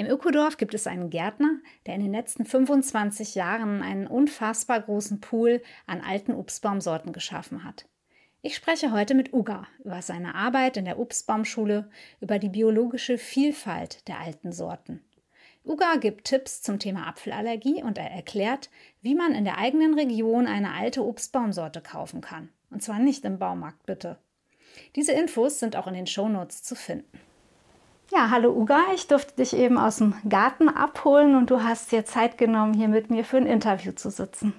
Im Ökodorf gibt es einen Gärtner, der in den letzten 25 Jahren einen unfassbar großen Pool an alten Obstbaumsorten geschaffen hat. Ich spreche heute mit Uga über seine Arbeit in der Obstbaumschule, über die biologische Vielfalt der alten Sorten. Uga gibt Tipps zum Thema Apfelallergie und er erklärt, wie man in der eigenen Region eine alte Obstbaumsorte kaufen kann. Und zwar nicht im Baumarkt, bitte. Diese Infos sind auch in den Shownotes zu finden. Ja, hallo Uga, ich durfte dich eben aus dem Garten abholen und du hast dir Zeit genommen, hier mit mir für ein Interview zu sitzen.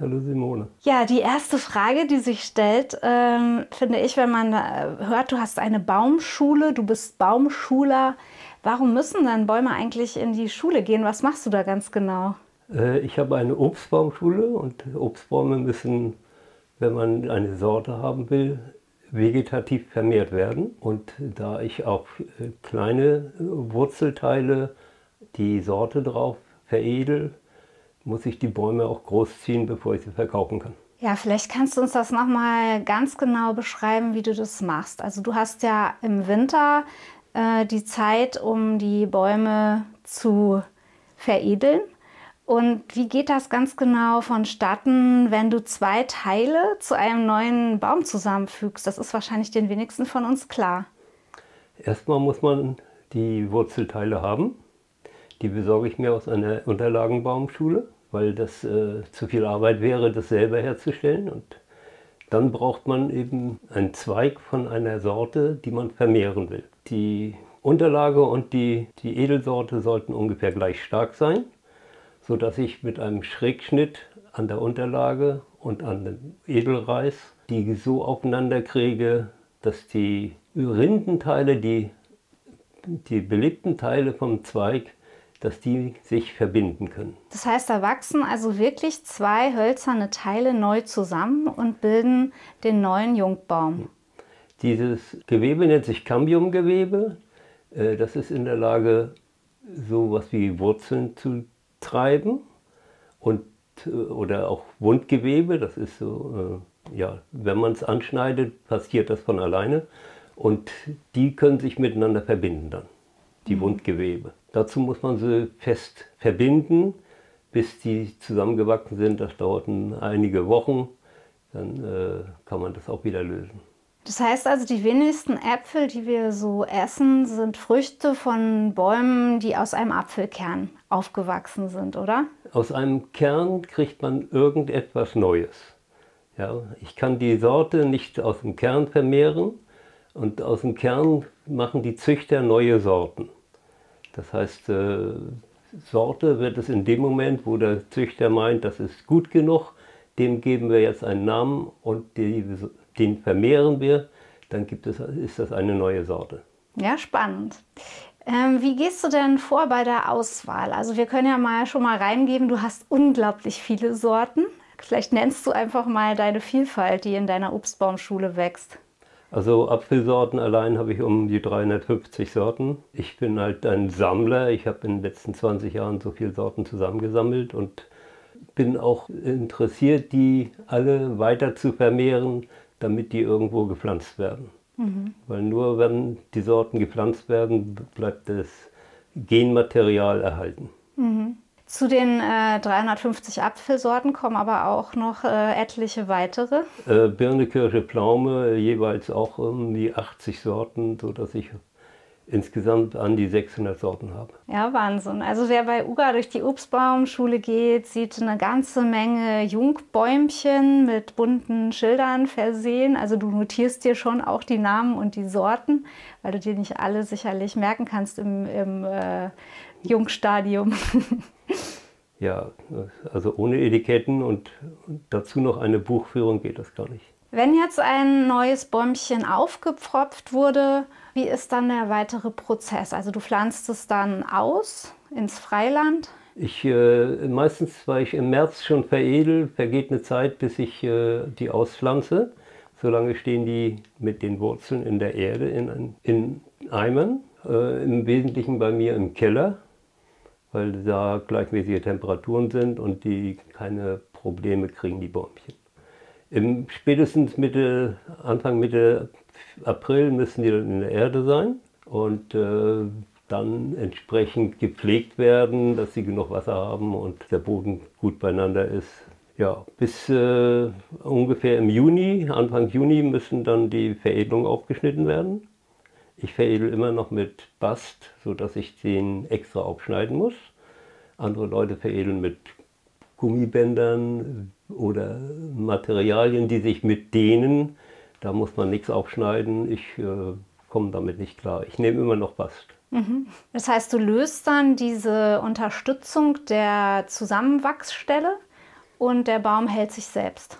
Hallo Simone. Ja, die erste Frage, die sich stellt, ähm, finde ich, wenn man äh, hört, du hast eine Baumschule, du bist Baumschuler. Warum müssen dann Bäume eigentlich in die Schule gehen? Was machst du da ganz genau? Äh, ich habe eine Obstbaumschule und Obstbäume müssen, wenn man eine Sorte haben will, vegetativ vermehrt werden. Und da ich auch äh, kleine äh, Wurzelteile die Sorte drauf veredel, muss ich die Bäume auch großziehen, bevor ich sie verkaufen kann. Ja, vielleicht kannst du uns das nochmal ganz genau beschreiben, wie du das machst. Also du hast ja im Winter äh, die Zeit, um die Bäume zu veredeln. Und wie geht das ganz genau vonstatten, wenn du zwei Teile zu einem neuen Baum zusammenfügst? Das ist wahrscheinlich den wenigsten von uns klar. Erstmal muss man die Wurzelteile haben. Die besorge ich mir aus einer Unterlagenbaumschule, weil das äh, zu viel Arbeit wäre, das selber herzustellen. Und dann braucht man eben einen Zweig von einer Sorte, die man vermehren will. Die Unterlage und die, die Edelsorte sollten ungefähr gleich stark sein sodass ich mit einem Schrägschnitt an der Unterlage und an dem Edelreis die so aufeinander kriege, dass die Rindenteile, die, die belebten Teile vom Zweig, dass die sich verbinden können. Das heißt, da wachsen also wirklich zwei hölzerne Teile neu zusammen und bilden den neuen Jungbaum. Dieses Gewebe nennt sich Cambiumgewebe. Äh, das ist in der Lage, so was wie Wurzeln zu treiben und, äh, oder auch Wundgewebe, das ist so, äh, ja, wenn man es anschneidet, passiert das von alleine und die können sich miteinander verbinden dann, die mhm. Wundgewebe. Dazu muss man sie fest verbinden, bis die zusammengewachsen sind. Das dauert einige Wochen, dann äh, kann man das auch wieder lösen. Das heißt also, die wenigsten Äpfel, die wir so essen, sind Früchte von Bäumen, die aus einem Apfelkern aufgewachsen sind, oder? Aus einem Kern kriegt man irgendetwas Neues. Ja, ich kann die Sorte nicht aus dem Kern vermehren und aus dem Kern machen die Züchter neue Sorten. Das heißt, äh, Sorte wird es in dem Moment, wo der Züchter meint, das ist gut genug, dem geben wir jetzt einen Namen und die den vermehren wir, dann gibt es, ist das eine neue Sorte. Ja, spannend. Ähm, wie gehst du denn vor bei der Auswahl? Also wir können ja mal schon mal reingeben, du hast unglaublich viele Sorten. Vielleicht nennst du einfach mal deine Vielfalt, die in deiner Obstbaumschule wächst. Also Apfelsorten allein habe ich um die 350 Sorten. Ich bin halt ein Sammler. Ich habe in den letzten 20 Jahren so viele Sorten zusammengesammelt und bin auch interessiert, die alle weiter zu vermehren, damit die irgendwo gepflanzt werden. Mhm. Weil nur wenn die Sorten gepflanzt werden, bleibt das Genmaterial erhalten. Mhm. Zu den äh, 350 Apfelsorten kommen aber auch noch äh, etliche weitere. Äh, Birne, Kirsche, Pflaume, jeweils auch um die 80 Sorten, sodass ich insgesamt an die 600 Sorten habe. Ja, Wahnsinn. Also wer bei UGA durch die Obstbaumschule geht, sieht eine ganze Menge Jungbäumchen mit bunten Schildern versehen. Also du notierst dir schon auch die Namen und die Sorten, weil du dir nicht alle sicherlich merken kannst im, im äh, Jungstadium. ja, also ohne Etiketten und dazu noch eine Buchführung geht das gar nicht. Wenn jetzt ein neues Bäumchen aufgepfropft wurde, wie ist dann der weitere Prozess? Also du pflanzt es dann aus ins Freiland. Ich, äh, meistens, weil ich im März schon veredel, vergeht eine Zeit, bis ich äh, die auspflanze. Solange stehen die mit den Wurzeln in der Erde in, in Eimern. Äh, Im Wesentlichen bei mir im Keller, weil da gleichmäßige Temperaturen sind und die keine Probleme kriegen, die Bäumchen. Im spätestens Mitte, Anfang Mitte April müssen die dann in der Erde sein und äh, dann entsprechend gepflegt werden, dass sie genug Wasser haben und der Boden gut beieinander ist. Ja, bis äh, ungefähr im Juni, Anfang Juni müssen dann die Veredelungen aufgeschnitten werden. Ich veredel immer noch mit Bast, sodass ich den extra aufschneiden muss. Andere Leute veredeln mit Gummibändern oder Materialien, die sich mit dehnen. Da muss man nichts aufschneiden. Ich äh, komme damit nicht klar. Ich nehme immer noch Bast. Mhm. Das heißt, du löst dann diese Unterstützung der Zusammenwachsstelle und der Baum hält sich selbst.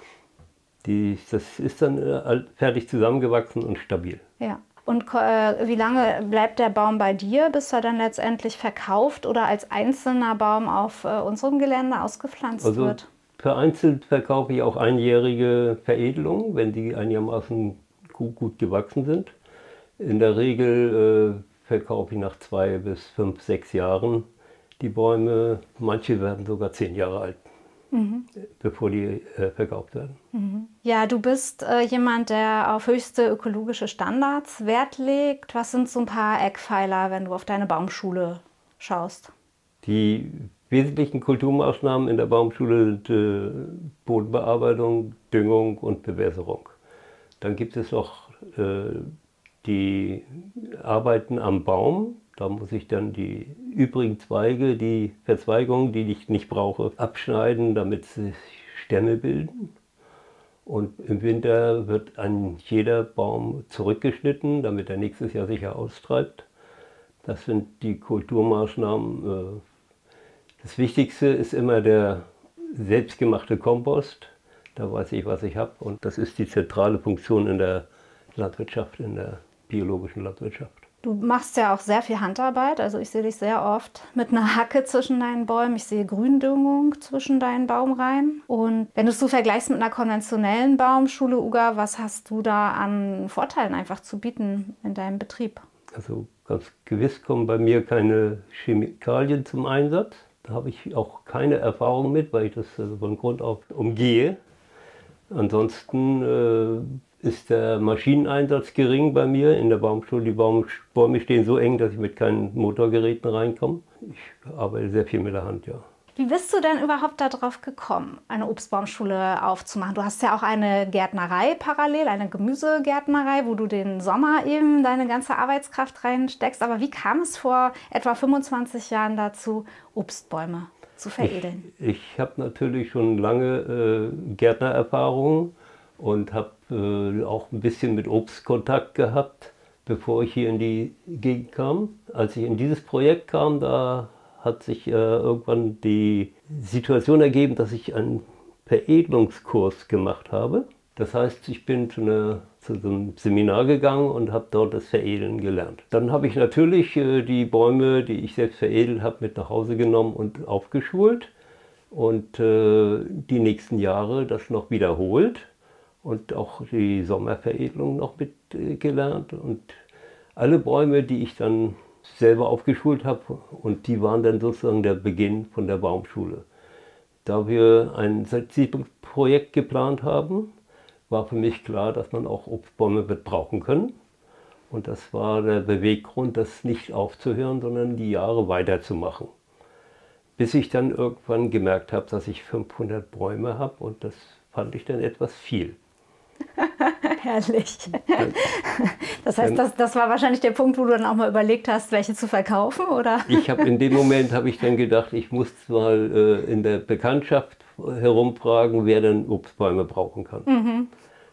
Die, das ist dann äh, fertig zusammengewachsen und stabil. Ja. Und äh, wie lange bleibt der Baum bei dir, bis er dann letztendlich verkauft oder als einzelner Baum auf äh, unserem Gelände ausgepflanzt also wird? Vereinzelt verkaufe ich auch einjährige Veredelungen, wenn die einigermaßen gut, gut gewachsen sind. In der Regel äh, verkaufe ich nach zwei bis fünf, sechs Jahren die Bäume. Manche werden sogar zehn Jahre alt, mhm. bevor die äh, verkauft werden. Mhm. Ja, du bist äh, jemand, der auf höchste ökologische Standards Wert legt. Was sind so ein paar Eckpfeiler, wenn du auf deine Baumschule schaust? Die wesentlichen Kulturmaßnahmen in der Baumschule sind äh, Bodenbearbeitung, Düngung und Bewässerung. Dann gibt es noch äh, die Arbeiten am Baum. Da muss ich dann die übrigen Zweige, die Verzweigungen, die ich nicht brauche, abschneiden, damit sich Stämme bilden. Und im Winter wird an jeder Baum zurückgeschnitten, damit er nächstes Jahr sicher austreibt. Das sind die Kulturmaßnahmen. Äh, das Wichtigste ist immer der selbstgemachte Kompost. Da weiß ich, was ich habe. Und das ist die zentrale Funktion in der Landwirtschaft, in der biologischen Landwirtschaft. Du machst ja auch sehr viel Handarbeit. Also ich sehe dich sehr oft mit einer Hacke zwischen deinen Bäumen. Ich sehe Gründüngung zwischen deinen Baumreihen. Und wenn du es so vergleichst mit einer konventionellen Baumschule, Uga, was hast du da an Vorteilen einfach zu bieten in deinem Betrieb? Also ganz gewiss kommen bei mir keine Chemikalien zum Einsatz. Da habe ich auch keine Erfahrung mit, weil ich das also von Grund auf umgehe. Ansonsten äh, ist der Maschineneinsatz gering bei mir in der Baumschule. Die Bäume stehen so eng, dass ich mit keinen Motorgeräten reinkomme. Ich arbeite sehr viel mit der Hand, ja. Wie bist du denn überhaupt darauf gekommen, eine Obstbaumschule aufzumachen? Du hast ja auch eine Gärtnerei parallel, eine Gemüsegärtnerei, wo du den Sommer eben deine ganze Arbeitskraft reinsteckst. Aber wie kam es vor etwa 25 Jahren dazu, Obstbäume zu veredeln? Ich, ich habe natürlich schon lange äh, Gärtnererfahrung und habe äh, auch ein bisschen mit Obst Kontakt gehabt, bevor ich hier in die Gegend kam. Als ich in dieses Projekt kam, da hat sich äh, irgendwann die Situation ergeben, dass ich einen Veredelungskurs gemacht habe. Das heißt, ich bin zu, einer, zu einem Seminar gegangen und habe dort das Veredeln gelernt. Dann habe ich natürlich äh, die Bäume, die ich selbst veredelt habe, mit nach Hause genommen und aufgeschult und äh, die nächsten Jahre das noch wiederholt und auch die Sommerveredelung noch mitgelernt. Und alle Bäume, die ich dann selber aufgeschult habe, und die waren dann sozusagen der Beginn von der Baumschule. Da wir ein Siedlungsprojekt geplant haben, war für mich klar, dass man auch Obstbäume wird brauchen können. Und das war der Beweggrund, das nicht aufzuhören, sondern die Jahre weiterzumachen. Bis ich dann irgendwann gemerkt habe, dass ich 500 Bäume habe und das fand ich dann etwas viel. Herrlich. Das heißt, das, das war wahrscheinlich der Punkt, wo du dann auch mal überlegt hast, welche zu verkaufen, oder? Ich habe in dem Moment habe ich dann gedacht, ich muss mal äh, in der Bekanntschaft herumfragen, wer denn Obstbäume brauchen kann. Mhm.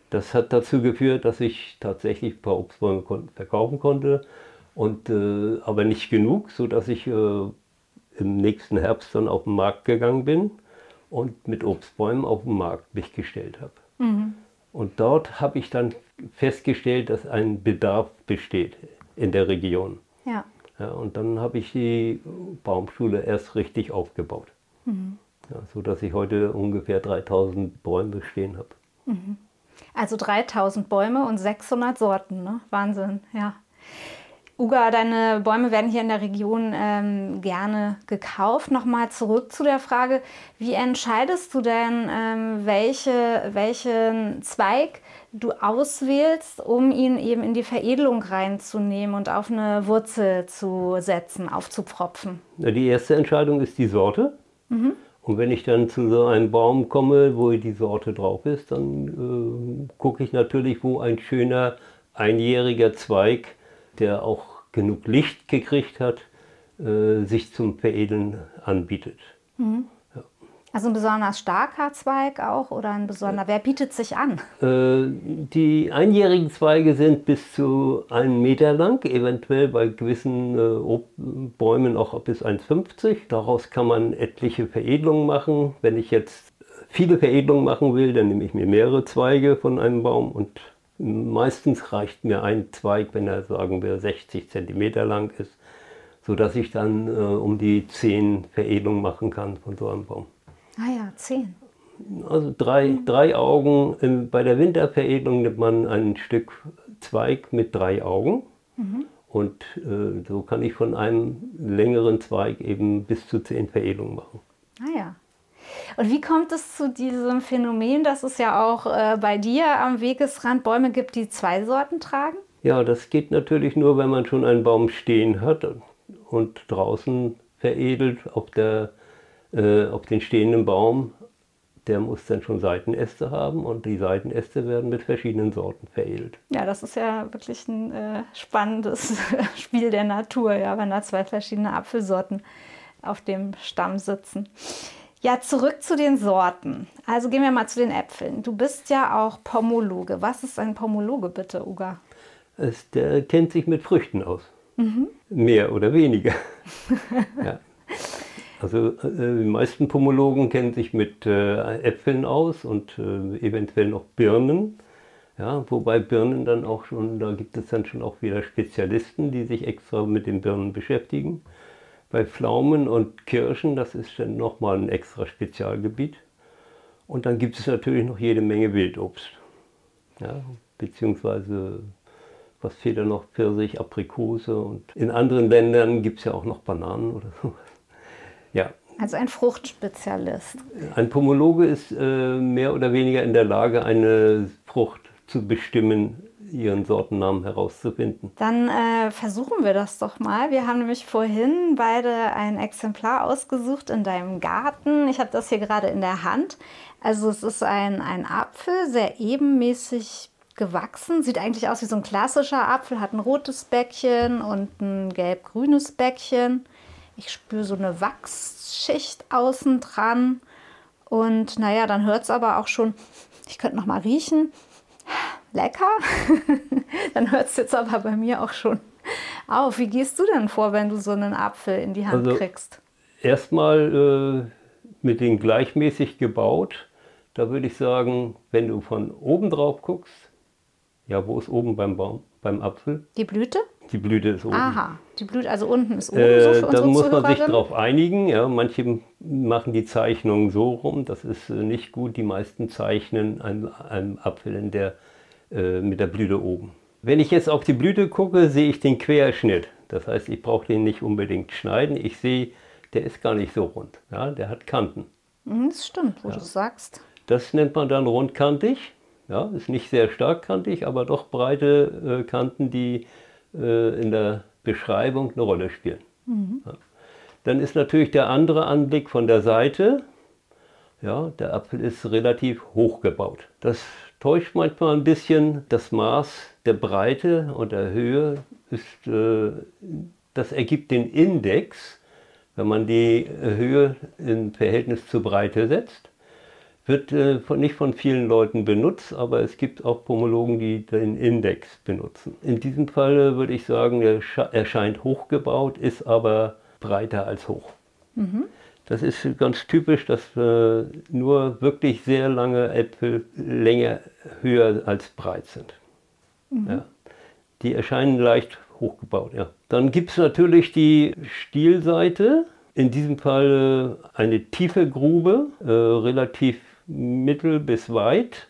Das hat dazu geführt, dass ich tatsächlich ein paar Obstbäume kon verkaufen konnte, und, äh, aber nicht genug, sodass ich äh, im nächsten Herbst dann auf den Markt gegangen bin und mit Obstbäumen auf den Markt mich gestellt habe. Mhm. Und dort habe ich dann festgestellt, dass ein Bedarf besteht in der Region. Ja. Ja, und dann habe ich die Baumschule erst richtig aufgebaut. Mhm. Ja, so dass ich heute ungefähr 3000 Bäume stehen habe. Mhm. Also 3000 Bäume und 600 Sorten, ne? Wahnsinn, ja. Uga, deine Bäume werden hier in der Region ähm, gerne gekauft. Nochmal zurück zu der Frage, wie entscheidest du denn, ähm, welche, welchen Zweig du auswählst, um ihn eben in die Veredelung reinzunehmen und auf eine Wurzel zu setzen, aufzupfropfen? Die erste Entscheidung ist die Sorte. Mhm. Und wenn ich dann zu so einem Baum komme, wo die Sorte drauf ist, dann äh, gucke ich natürlich, wo ein schöner einjähriger Zweig, der auch genug Licht gekriegt hat, äh, sich zum Veredeln anbietet. Mhm. Also ein besonders starker Zweig auch oder ein besonderer, wer bietet sich an? Äh, die einjährigen Zweige sind bis zu einen Meter lang, eventuell bei gewissen äh, Bäumen auch bis 1,50. Daraus kann man etliche Veredelungen machen. Wenn ich jetzt viele Veredelungen machen will, dann nehme ich mir mehrere Zweige von einem Baum und meistens reicht mir ein Zweig, wenn er sagen wir 60 cm lang ist, sodass ich dann äh, um die 10 Veredelungen machen kann von so einem Baum. Ah ja, zehn. Also drei, drei Augen. Bei der Winterveredelung nimmt man ein Stück Zweig mit drei Augen. Mhm. Und äh, so kann ich von einem längeren Zweig eben bis zu zehn Veredelungen machen. Ah ja. Und wie kommt es zu diesem Phänomen, dass es ja auch äh, bei dir am Wegesrand Bäume gibt, die zwei Sorten tragen? Ja, das geht natürlich nur, wenn man schon einen Baum stehen hat und draußen veredelt auf der äh, auf den stehenden Baum, der muss dann schon Seitenäste haben und die Seitenäste werden mit verschiedenen Sorten veredelt. Ja, das ist ja wirklich ein äh, spannendes Spiel der Natur, ja, wenn da zwei verschiedene Apfelsorten auf dem Stamm sitzen. Ja, zurück zu den Sorten. Also gehen wir mal zu den Äpfeln. Du bist ja auch Pomologe. Was ist ein Pomologe bitte, Uga? Es, der kennt sich mit Früchten aus. Mhm. Mehr oder weniger. ja. Also äh, die meisten Pomologen kennen sich mit äh, Äpfeln aus und äh, eventuell noch Birnen. Ja, wobei Birnen dann auch schon, da gibt es dann schon auch wieder Spezialisten, die sich extra mit den Birnen beschäftigen. Bei Pflaumen und Kirschen, das ist dann nochmal ein extra Spezialgebiet. Und dann gibt es natürlich noch jede Menge Wildobst. Ja, beziehungsweise, was fehlt da noch? Pfirsich, Aprikose und in anderen Ländern gibt es ja auch noch Bananen oder sowas. Ja. Also ein Fruchtspezialist. Ein Pomologe ist äh, mehr oder weniger in der Lage, eine Frucht zu bestimmen, ihren Sortennamen herauszufinden. Dann äh, versuchen wir das doch mal. Wir haben nämlich vorhin beide ein Exemplar ausgesucht in deinem Garten. Ich habe das hier gerade in der Hand. Also es ist ein, ein Apfel, sehr ebenmäßig gewachsen. Sieht eigentlich aus wie so ein klassischer Apfel, hat ein rotes Bäckchen und ein gelb-grünes Bäckchen. Ich spüre so eine Wachsschicht außen dran. Und naja, dann hört es aber auch schon, ich könnte noch mal riechen. Lecker. dann hört es jetzt aber bei mir auch schon auf. Wie gehst du denn vor, wenn du so einen Apfel in die Hand also, kriegst? Erstmal äh, mit den gleichmäßig gebaut. Da würde ich sagen, wenn du von oben drauf guckst, ja, wo ist oben beim Baum, beim Apfel? Die Blüte? Die Blüte ist oben. Aha, die Blüte, also unten ist oben äh, so für Da muss man sich darauf einigen. Ja. Manche machen die Zeichnung so rum, das ist äh, nicht gut. Die meisten zeichnen einen, einen Apfel in der, äh, mit der Blüte oben. Wenn ich jetzt auf die Blüte gucke, sehe ich den Querschnitt. Das heißt, ich brauche den nicht unbedingt schneiden. Ich sehe, der ist gar nicht so rund. Ja, der hat Kanten. Mhm, das stimmt, wo ja. du sagst. Das nennt man dann rundkantig. Ja, ist nicht sehr stark kantig, aber doch breite äh, Kanten, die äh, in der Beschreibung eine Rolle spielen. Mhm. Ja. Dann ist natürlich der andere Anblick von der Seite. Ja, der Apfel ist relativ hoch gebaut. Das täuscht manchmal ein bisschen. Das Maß der Breite und der Höhe ist, äh, das ergibt den Index, wenn man die Höhe im Verhältnis zur Breite setzt. Wird äh, nicht von vielen Leuten benutzt, aber es gibt auch Pomologen, die den Index benutzen. In diesem Fall würde ich sagen, er erscheint hochgebaut, ist aber breiter als hoch. Mhm. Das ist ganz typisch, dass äh, nur wirklich sehr lange Äpfel länger höher als breit sind. Mhm. Ja. Die erscheinen leicht hochgebaut, ja. Dann gibt es natürlich die Stielseite. In diesem Fall eine tiefe Grube, äh, relativ mittel bis weit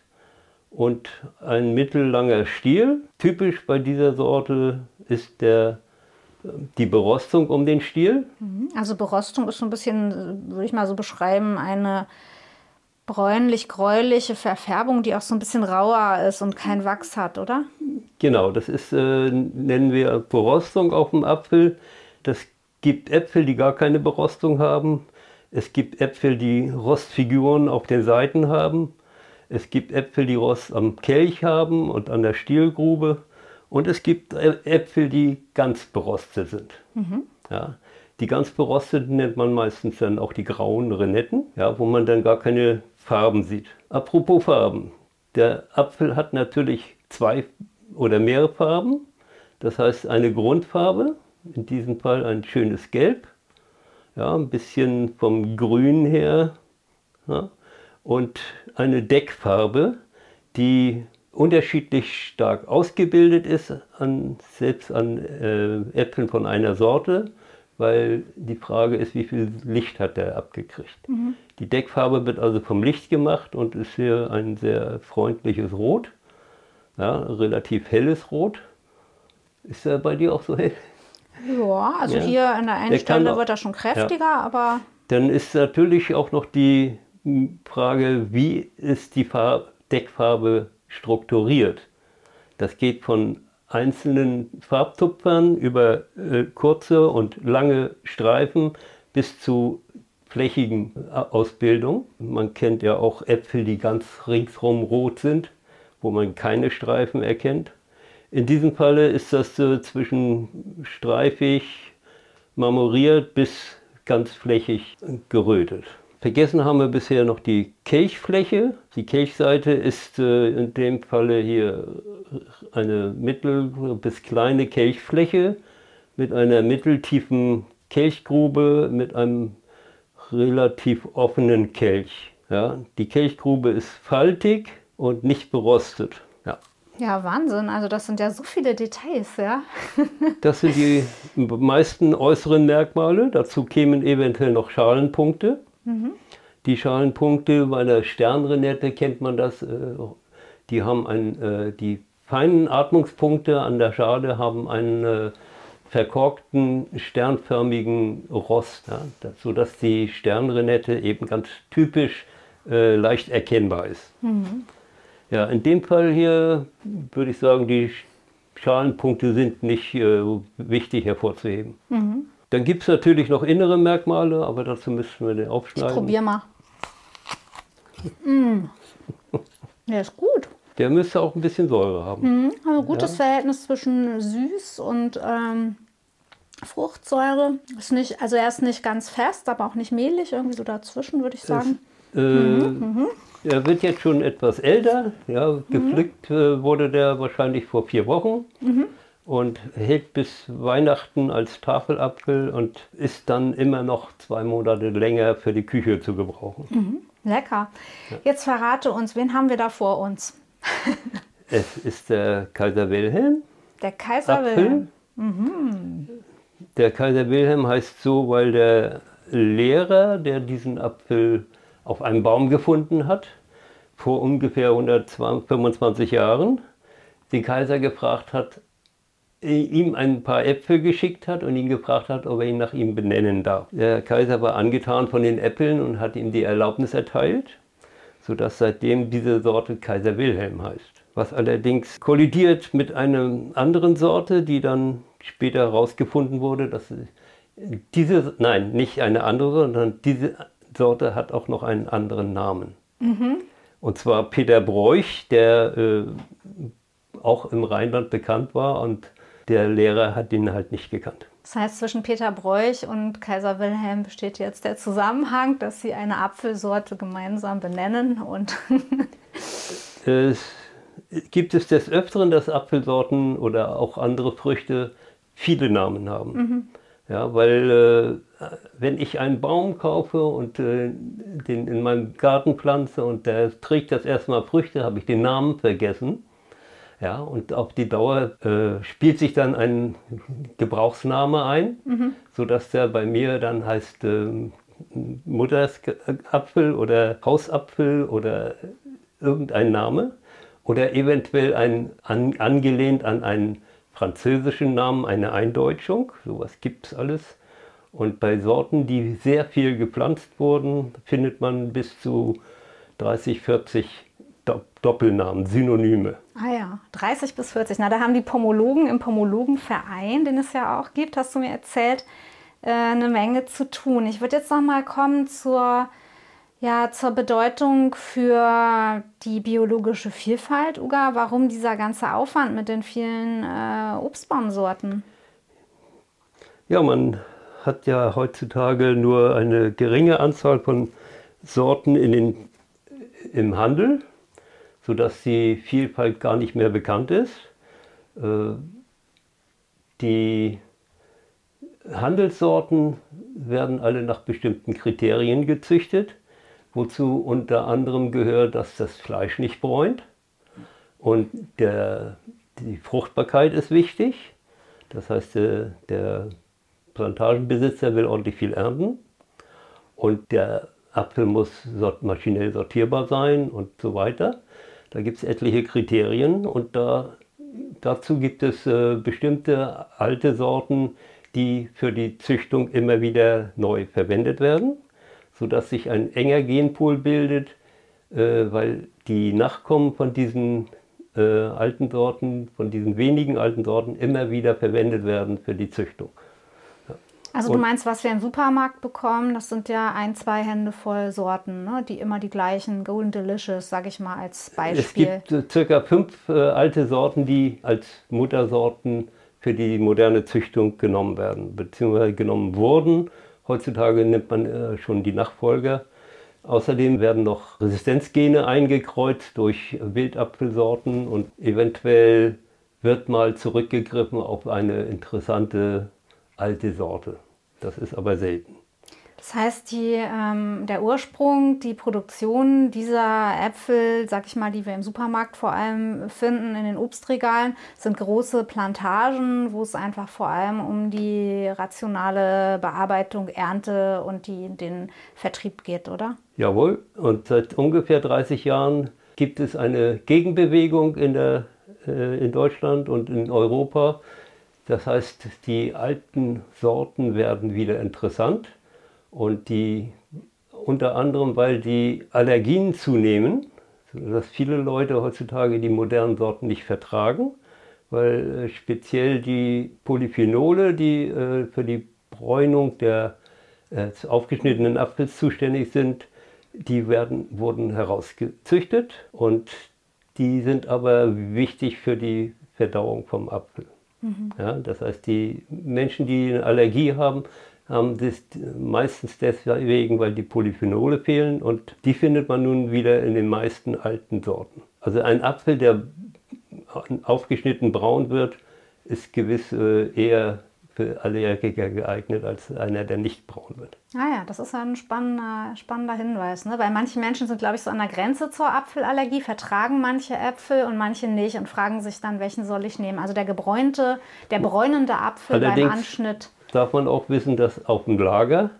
und ein mittellanger Stiel. Typisch bei dieser Sorte ist der, die Berostung um den Stiel. Mhm. Also Berostung ist so ein bisschen, würde ich mal so beschreiben, eine bräunlich-gräuliche Verfärbung, die auch so ein bisschen rauer ist und kein Wachs hat, oder? Genau, das ist, äh, nennen wir Berostung auf dem Apfel. Das gibt Äpfel, die gar keine Berostung haben. Es gibt Äpfel, die Rostfiguren auf den Seiten haben. Es gibt Äpfel, die Rost am Kelch haben und an der Stielgrube. Und es gibt Äpfel, die ganz berostet sind. Mhm. Ja. Die ganz berosteten nennt man meistens dann auch die grauen Renetten, ja, wo man dann gar keine Farben sieht. Apropos Farben. Der Apfel hat natürlich zwei oder mehrere Farben. Das heißt eine Grundfarbe, in diesem Fall ein schönes Gelb, ja, ein bisschen vom Grün her. Ja und eine Deckfarbe, die unterschiedlich stark ausgebildet ist, an, selbst an äh, Äpfeln von einer Sorte, weil die Frage ist, wie viel Licht hat der abgekriegt. Mhm. Die Deckfarbe wird also vom Licht gemacht und ist hier ein sehr freundliches Rot, ja, relativ helles Rot. Ist er bei dir auch so hell? Ja, also ja. hier an der einen der Stelle wird er schon kräftiger, ja. aber. Dann ist natürlich auch noch die Frage, wie ist die Farb Deckfarbe strukturiert? Das geht von einzelnen Farbtupfern über äh, kurze und lange Streifen bis zu flächigen äh, Ausbildung. Man kennt ja auch Äpfel, die ganz ringsrum rot sind, wo man keine Streifen erkennt. In diesem Falle ist das äh, zwischen streifig, marmoriert bis ganz flächig gerötet. Vergessen haben wir bisher noch die Kelchfläche. Die Kelchseite ist äh, in dem Falle hier eine mittel- bis kleine Kelchfläche mit einer mitteltiefen Kelchgrube mit einem relativ offenen Kelch. Ja, die Kelchgrube ist faltig und nicht berostet. Ja. Ja, Wahnsinn. Also das sind ja so viele Details, ja. das sind die meisten äußeren Merkmale. Dazu kämen eventuell noch Schalenpunkte. Mhm. Die Schalenpunkte bei der Sternrenette kennt man das. Äh, die haben ein, äh, die feinen Atmungspunkte an der Schale haben einen äh, verkorkten, sternförmigen Rost, ja, sodass die Sternrenette eben ganz typisch äh, leicht erkennbar ist. Mhm. Ja, in dem Fall hier würde ich sagen, die Schalenpunkte sind nicht äh, wichtig hervorzuheben. Mhm. Dann gibt es natürlich noch innere Merkmale, aber dazu müssen wir den aufschneiden. Ich probiere mal. mm. Der ist gut. Der müsste auch ein bisschen Säure haben. Mhm, also gutes ja. Verhältnis zwischen süß und ähm, Fruchtsäure. Ist nicht, also er ist nicht ganz fest, aber auch nicht mehlig, irgendwie so dazwischen, würde ich sagen. Es, äh, mhm, mhm. Er wird jetzt schon etwas älter. Ja, gepflückt äh, wurde der wahrscheinlich vor vier Wochen. Mhm und hält bis Weihnachten als Tafelapfel und ist dann immer noch zwei Monate länger für die Küche zu gebrauchen. Mhm. Lecker. Ja. Jetzt verrate uns, wen haben wir da vor uns? es ist der Kaiser Wilhelm. Der Kaiser Apfel. Wilhelm. Mhm. Der Kaiser Wilhelm heißt so, weil der Lehrer, der diesen Apfel auf einem Baum gefunden hat, vor ungefähr 125 Jahren, den Kaiser gefragt hat, ihm ein paar Äpfel geschickt hat und ihn gefragt hat, ob er ihn nach ihm benennen darf. Der Kaiser war angetan von den Äpfeln und hat ihm die Erlaubnis erteilt, sodass seitdem diese Sorte Kaiser Wilhelm heißt. Was allerdings kollidiert mit einer anderen Sorte, die dann später herausgefunden wurde, dass diese, nein, nicht eine andere, sondern diese Sorte hat auch noch einen anderen Namen. Mhm. Und zwar Peter Broich, der äh, auch im Rheinland bekannt war und der Lehrer hat ihn halt nicht gekannt. Das heißt, zwischen Peter Broich und Kaiser Wilhelm besteht jetzt der Zusammenhang, dass sie eine Apfelsorte gemeinsam benennen und es gibt es des Öfteren, dass Apfelsorten oder auch andere Früchte viele Namen haben. Mhm. Ja, weil äh, wenn ich einen Baum kaufe und äh, den in meinem Garten pflanze und der trägt das erstmal Früchte, habe ich den Namen vergessen. Ja, und auf die Dauer äh, spielt sich dann ein Gebrauchsname ein, mhm. sodass der bei mir dann heißt äh, Muttersapfel oder Hausapfel oder irgendein Name. Oder eventuell ein, an, angelehnt an einen französischen Namen, eine Eindeutschung. Sowas gibt es alles. Und bei Sorten, die sehr viel gepflanzt wurden, findet man bis zu 30, 40 Doppelnamen, Synonyme. Ah ja, 30 bis 40. Na, da haben die Pomologen im Pomologenverein, den es ja auch gibt, hast du mir erzählt, äh, eine Menge zu tun. Ich würde jetzt noch mal kommen zur, ja, zur Bedeutung für die biologische Vielfalt. Uga, warum dieser ganze Aufwand mit den vielen äh, Obstbaumsorten? Ja, man hat ja heutzutage nur eine geringe Anzahl von Sorten in den, im Handel sodass die Vielfalt gar nicht mehr bekannt ist. Äh, die Handelssorten werden alle nach bestimmten Kriterien gezüchtet, wozu unter anderem gehört, dass das Fleisch nicht bräunt und der, die Fruchtbarkeit ist wichtig. Das heißt, der, der Plantagenbesitzer will ordentlich viel ernten und der Apfel muss maschinell sortierbar sein und so weiter. Da gibt es etliche Kriterien und da, dazu gibt es äh, bestimmte alte Sorten, die für die Züchtung immer wieder neu verwendet werden, sodass sich ein enger Genpool bildet, äh, weil die Nachkommen von diesen äh, alten Sorten, von diesen wenigen alten Sorten immer wieder verwendet werden für die Züchtung. Also und du meinst, was wir im Supermarkt bekommen, das sind ja ein, zwei Hände voll Sorten, ne? die immer die gleichen, Golden Delicious, sage ich mal als Beispiel. Es gibt äh, circa fünf äh, alte Sorten, die als Muttersorten für die moderne Züchtung genommen werden, beziehungsweise genommen wurden. Heutzutage nimmt man äh, schon die Nachfolger. Außerdem werden noch Resistenzgene eingekreuzt durch Wildapfelsorten und eventuell wird mal zurückgegriffen auf eine interessante alte Sorte. Das ist aber selten. Das heißt, die, ähm, der Ursprung, die Produktion dieser Äpfel, sag ich mal, die wir im Supermarkt vor allem finden, in den Obstregalen, sind große Plantagen, wo es einfach vor allem um die rationale Bearbeitung, Ernte und die, den Vertrieb geht, oder? Jawohl. Und seit ungefähr 30 Jahren gibt es eine Gegenbewegung in, der, äh, in Deutschland und in Europa das heißt, die alten Sorten werden wieder interessant und die unter anderem, weil die Allergien zunehmen, dass viele Leute heutzutage die modernen Sorten nicht vertragen, weil äh, speziell die Polyphenole, die äh, für die Bräunung der äh, aufgeschnittenen Apfels zuständig sind, die werden, wurden herausgezüchtet und die sind aber wichtig für die Verdauung vom Apfel. Mhm. Ja, das heißt, die Menschen, die eine Allergie haben, haben das meistens deswegen, weil die Polyphenole fehlen und die findet man nun wieder in den meisten alten Sorten. Also ein Apfel, der aufgeschnitten braun wird, ist gewiss äh, eher für Allergiker geeignet als einer, der nicht braun wird. Ah ja, das ist ein spannender, spannender Hinweis, ne? weil manche Menschen sind, glaube ich, so an der Grenze zur Apfelallergie, vertragen manche Äpfel und manche nicht und fragen sich dann, welchen soll ich nehmen. Also der gebräunte, der bräunende Apfel Allerdings beim Anschnitt. darf man auch wissen, dass auf dem Lager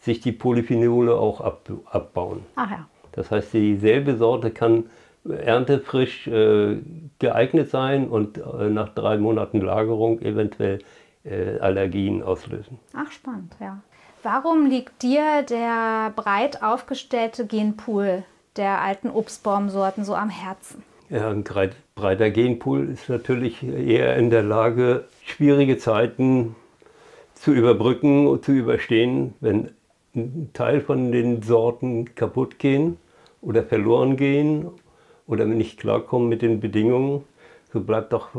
sich die Polyphenole auch ab, abbauen. Ach ja. Das heißt, dieselbe Sorte kann erntefrisch äh, geeignet sein und äh, nach drei Monaten Lagerung eventuell Allergien auslösen. Ach, spannend, ja. Warum liegt dir der breit aufgestellte Genpool der alten Obstbaumsorten so am Herzen? Ja, ein breiter Genpool ist natürlich eher in der Lage, schwierige Zeiten zu überbrücken und zu überstehen, wenn ein Teil von den Sorten kaputt gehen oder verloren gehen oder nicht klarkommen mit den Bedingungen, so bleibt doch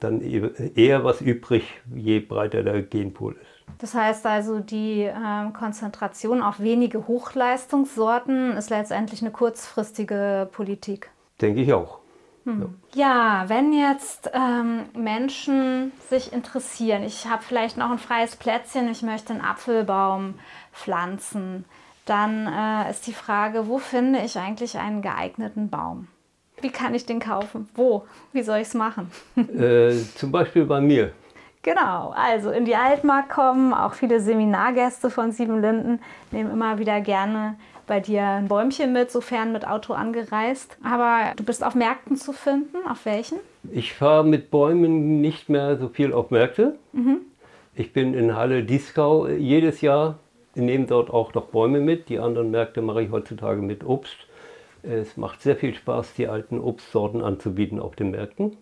dann eher was übrig, je breiter der Genpool ist. Das heißt also, die äh, Konzentration auf wenige Hochleistungssorten ist letztendlich eine kurzfristige Politik. Denke ich auch. Hm. Ja. ja. wenn jetzt ähm, Menschen sich interessieren, ich habe vielleicht noch ein freies Plätzchen, ich möchte einen Apfelbaum pflanzen, dann äh, ist die Frage, wo finde ich eigentlich einen geeigneten Baum? Wie kann ich den kaufen? Wo? Wie soll ich es machen? Äh, zum Beispiel bei mir. Genau, also in die Altmark kommen, auch viele Seminargäste von Siebenlinden nehmen immer wieder gerne bei dir ein Bäumchen mit, sofern mit Auto angereist. Aber du bist auf Märkten zu finden. Auf welchen? Ich fahre mit Bäumen nicht mehr so viel auf Märkte. Mhm. Ich bin in Halle Dieskau jedes Jahr, nehme dort auch noch Bäume mit. Die anderen Märkte mache ich heutzutage mit Obst. Es macht sehr viel Spaß, die alten Obstsorten anzubieten auf den Märkten.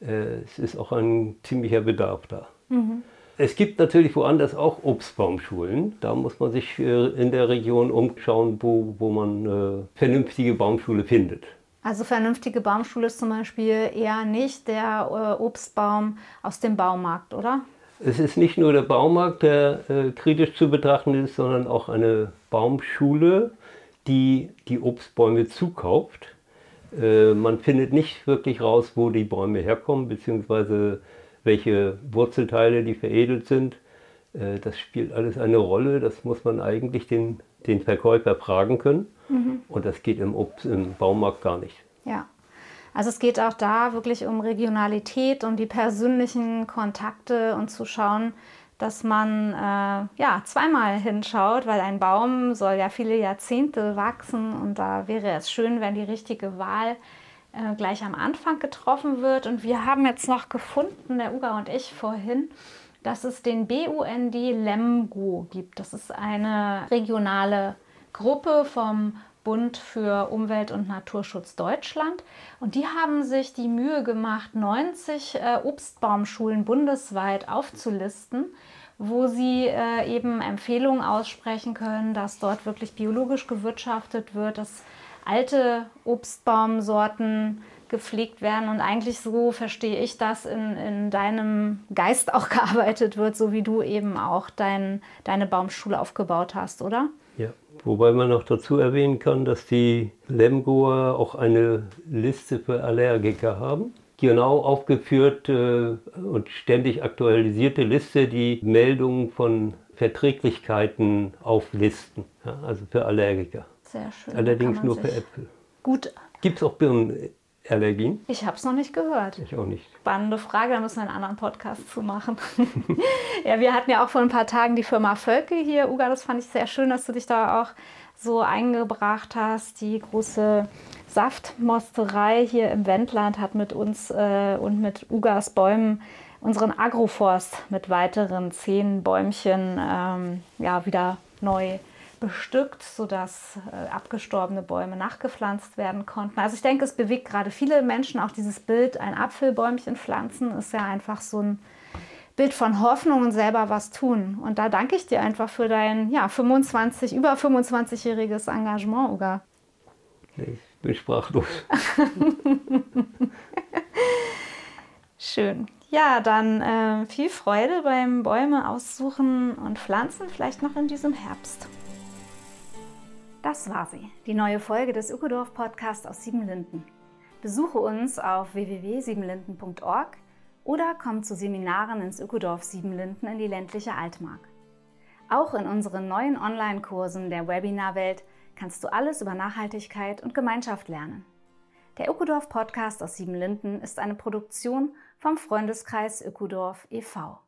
Äh, es ist auch ein ziemlicher Bedarf da. Mhm. Es gibt natürlich woanders auch Obstbaumschulen. Da muss man sich äh, in der Region umschauen, wo, wo man äh, vernünftige Baumschule findet. Also vernünftige Baumschule ist zum Beispiel eher nicht der Obstbaum aus dem Baumarkt, oder? Es ist nicht nur der Baumarkt, der kritisch zu betrachten ist, sondern auch eine Baumschule, die die Obstbäume zukauft äh, man findet nicht wirklich raus, wo die Bäume herkommen, beziehungsweise welche Wurzelteile, die veredelt sind. Äh, das spielt alles eine Rolle. Das muss man eigentlich den, den Verkäufer fragen können. Mhm. Und das geht im, Obst, im Baumarkt gar nicht. Ja. Also es geht auch da wirklich um Regionalität, um die persönlichen Kontakte und zu schauen, dass man äh, ja zweimal hinschaut, weil ein Baum soll ja viele Jahrzehnte wachsen und da wäre es schön, wenn die richtige Wahl äh, gleich am Anfang getroffen wird. Und wir haben jetzt noch gefunden, der Uga und ich vorhin, dass es den BUND Lemgo gibt. Das ist eine regionale Gruppe vom Bund für Umwelt und Naturschutz Deutschland. Und die haben sich die Mühe gemacht, 90 äh, Obstbaumschulen bundesweit aufzulisten, wo sie äh, eben Empfehlungen aussprechen können, dass dort wirklich biologisch gewirtschaftet wird, dass alte Obstbaumsorten gepflegt werden und eigentlich so verstehe ich das in, in deinem Geist auch gearbeitet wird, so wie du eben auch dein, deine Baumschule aufgebaut hast, oder? Ja, wobei man noch dazu erwähnen kann, dass die Lemgoer auch eine Liste für Allergiker haben genau aufgeführt äh, und ständig aktualisierte Liste, die Meldungen von Verträglichkeiten auflisten, ja, also für Allergiker. Sehr schön. Allerdings nur für Äpfel. Gut. Gibt es auch Birnenallergien? Ich habe es noch nicht gehört. Ich auch nicht. Spannende Frage, da müssen wir einen anderen Podcast zu machen. ja, wir hatten ja auch vor ein paar Tagen die Firma Völke hier. Uga, das fand ich sehr schön, dass du dich da auch so eingebracht hast. Die große Saftmosterei hier im Wendland hat mit uns äh, und mit Ugas Bäumen unseren Agroforst mit weiteren zehn Bäumchen ähm, ja, wieder neu bestückt, sodass äh, abgestorbene Bäume nachgepflanzt werden konnten. Also ich denke, es bewegt gerade viele Menschen auch dieses Bild, ein Apfelbäumchen pflanzen, ist ja einfach so ein Bild von Hoffnung und selber was tun. Und da danke ich dir einfach für dein ja, 25, über 25-jähriges Engagement, Uga. Ich bin sprachlos. Schön. Ja, dann äh, viel Freude beim Bäume aussuchen und pflanzen, vielleicht noch in diesem Herbst. Das war sie, die neue Folge des Ökodorf Podcasts aus Siebenlinden. Besuche uns auf www.siebenlinden.org oder komm zu Seminaren ins Ökodorf Siebenlinden in die ländliche Altmark. Auch in unseren neuen Online-Kursen der Webinarwelt kannst du alles über Nachhaltigkeit und Gemeinschaft lernen. Der Ökodorf Podcast aus Siebenlinden ist eine Produktion vom Freundeskreis Ökodorf e.V.